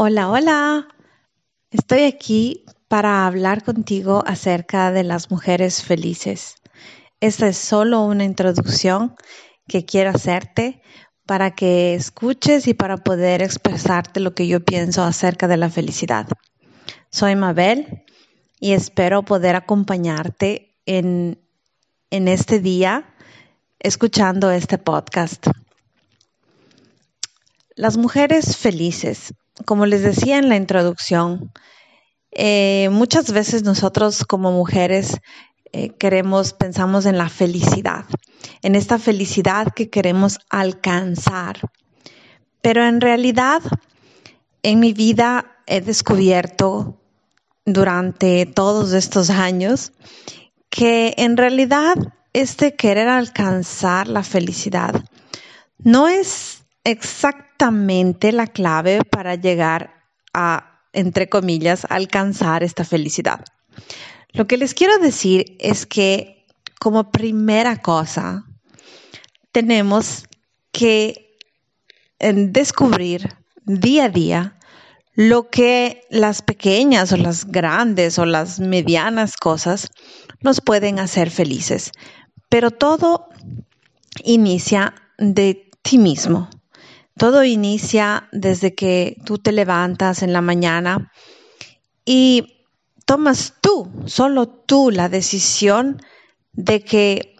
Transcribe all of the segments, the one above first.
Hola, hola. Estoy aquí para hablar contigo acerca de las mujeres felices. Esta es solo una introducción que quiero hacerte para que escuches y para poder expresarte lo que yo pienso acerca de la felicidad. Soy Mabel y espero poder acompañarte en, en este día escuchando este podcast. Las mujeres felices como les decía en la introducción, eh, muchas veces nosotros como mujeres eh, queremos, pensamos en la felicidad, en esta felicidad que queremos alcanzar. Pero en realidad, en mi vida he descubierto durante todos estos años que en realidad este querer alcanzar la felicidad no es exactamente la clave para llegar a, entre comillas, alcanzar esta felicidad. Lo que les quiero decir es que como primera cosa, tenemos que descubrir día a día lo que las pequeñas o las grandes o las medianas cosas nos pueden hacer felices. Pero todo inicia de ti mismo. Todo inicia desde que tú te levantas en la mañana y tomas tú, solo tú, la decisión de que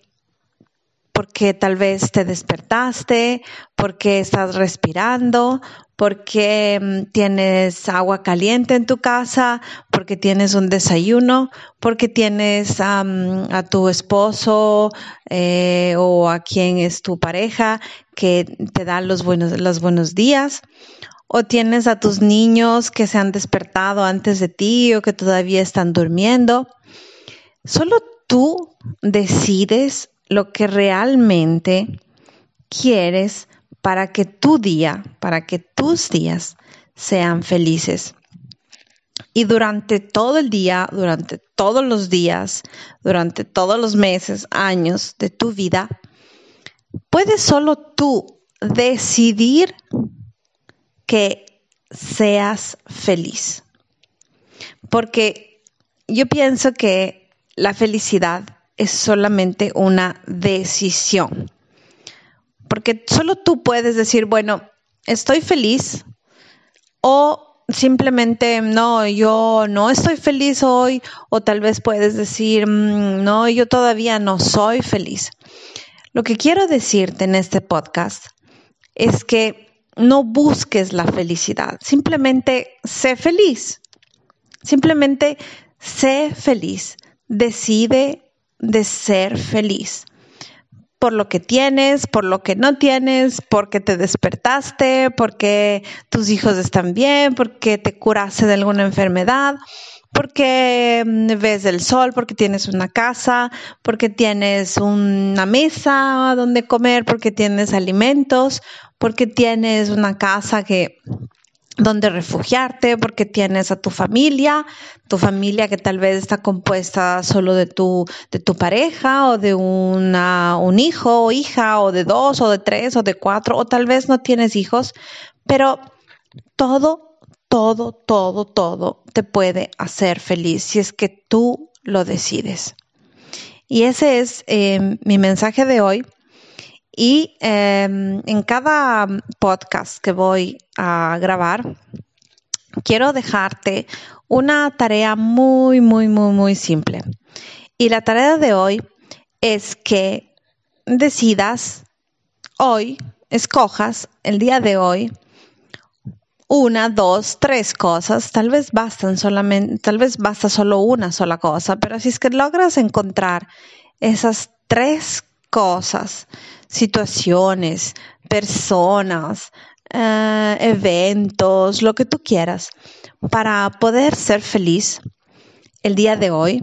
porque tal vez te despertaste, porque estás respirando, porque mm, tienes agua caliente en tu casa, porque tienes un desayuno, porque tienes a tu esposo eh, o a quien es tu pareja que te da los buenos, los buenos días, o tienes a tus niños que se han despertado antes de ti o que todavía están durmiendo. Solo tú decides lo que realmente quieres para que tu día, para que tus días sean felices. Y durante todo el día, durante todos los días, durante todos los meses, años de tu vida, puedes solo tú decidir que seas feliz. Porque yo pienso que la felicidad es solamente una decisión. Porque solo tú puedes decir, bueno, estoy feliz o simplemente, no, yo no estoy feliz hoy o tal vez puedes decir, mm, no, yo todavía no soy feliz. Lo que quiero decirte en este podcast es que no busques la felicidad, simplemente sé feliz, simplemente sé feliz, decide de ser feliz. Por lo que tienes, por lo que no tienes, porque te despertaste, porque tus hijos están bien, porque te curaste de alguna enfermedad, porque mm, ves el sol, porque tienes una casa, porque tienes una mesa donde comer, porque tienes alimentos, porque tienes una casa que donde refugiarte porque tienes a tu familia, tu familia que tal vez está compuesta solo de tu, de tu pareja o de una, un hijo o hija o de dos o de tres o de cuatro o tal vez no tienes hijos, pero todo, todo, todo, todo te puede hacer feliz si es que tú lo decides. Y ese es eh, mi mensaje de hoy. Y em, en cada podcast que voy a grabar, quiero dejarte una tarea muy, muy, muy, muy simple. Y la tarea de hoy es que decidas hoy, escojas el día de hoy, una, dos, tres cosas, tal vez bastan solamente, tal vez basta solo una sola cosa, pero si es que logras encontrar esas tres cosas situaciones, personas, eh, eventos, lo que tú quieras, para poder ser feliz el día de hoy,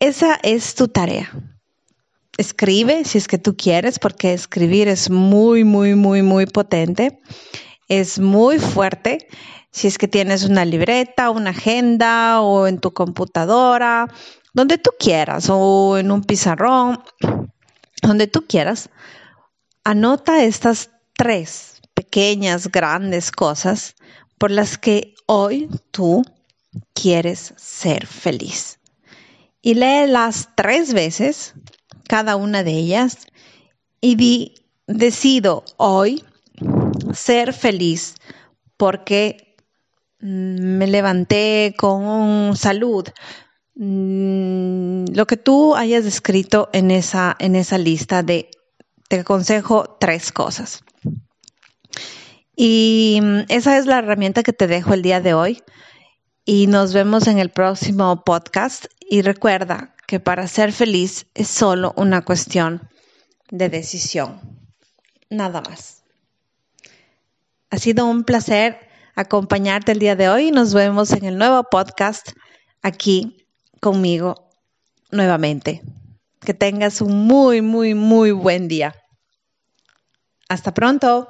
esa es tu tarea. Escribe si es que tú quieres, porque escribir es muy, muy, muy, muy potente. Es muy fuerte. Si es que tienes una libreta, una agenda o en tu computadora, donde tú quieras, o en un pizarrón, donde tú quieras, anota estas tres pequeñas, grandes cosas por las que hoy tú quieres ser feliz. Y léelas tres veces, cada una de ellas, y di, decido hoy ser feliz porque me levanté con salud. Mm, lo que tú hayas escrito en esa, en esa lista de, te aconsejo tres cosas. Y mm, esa es la herramienta que te dejo el día de hoy. Y nos vemos en el próximo podcast. Y recuerda que para ser feliz es solo una cuestión de decisión. Nada más. Ha sido un placer acompañarte el día de hoy. Nos vemos en el nuevo podcast aquí conmigo nuevamente. Que tengas un muy, muy, muy buen día. Hasta pronto.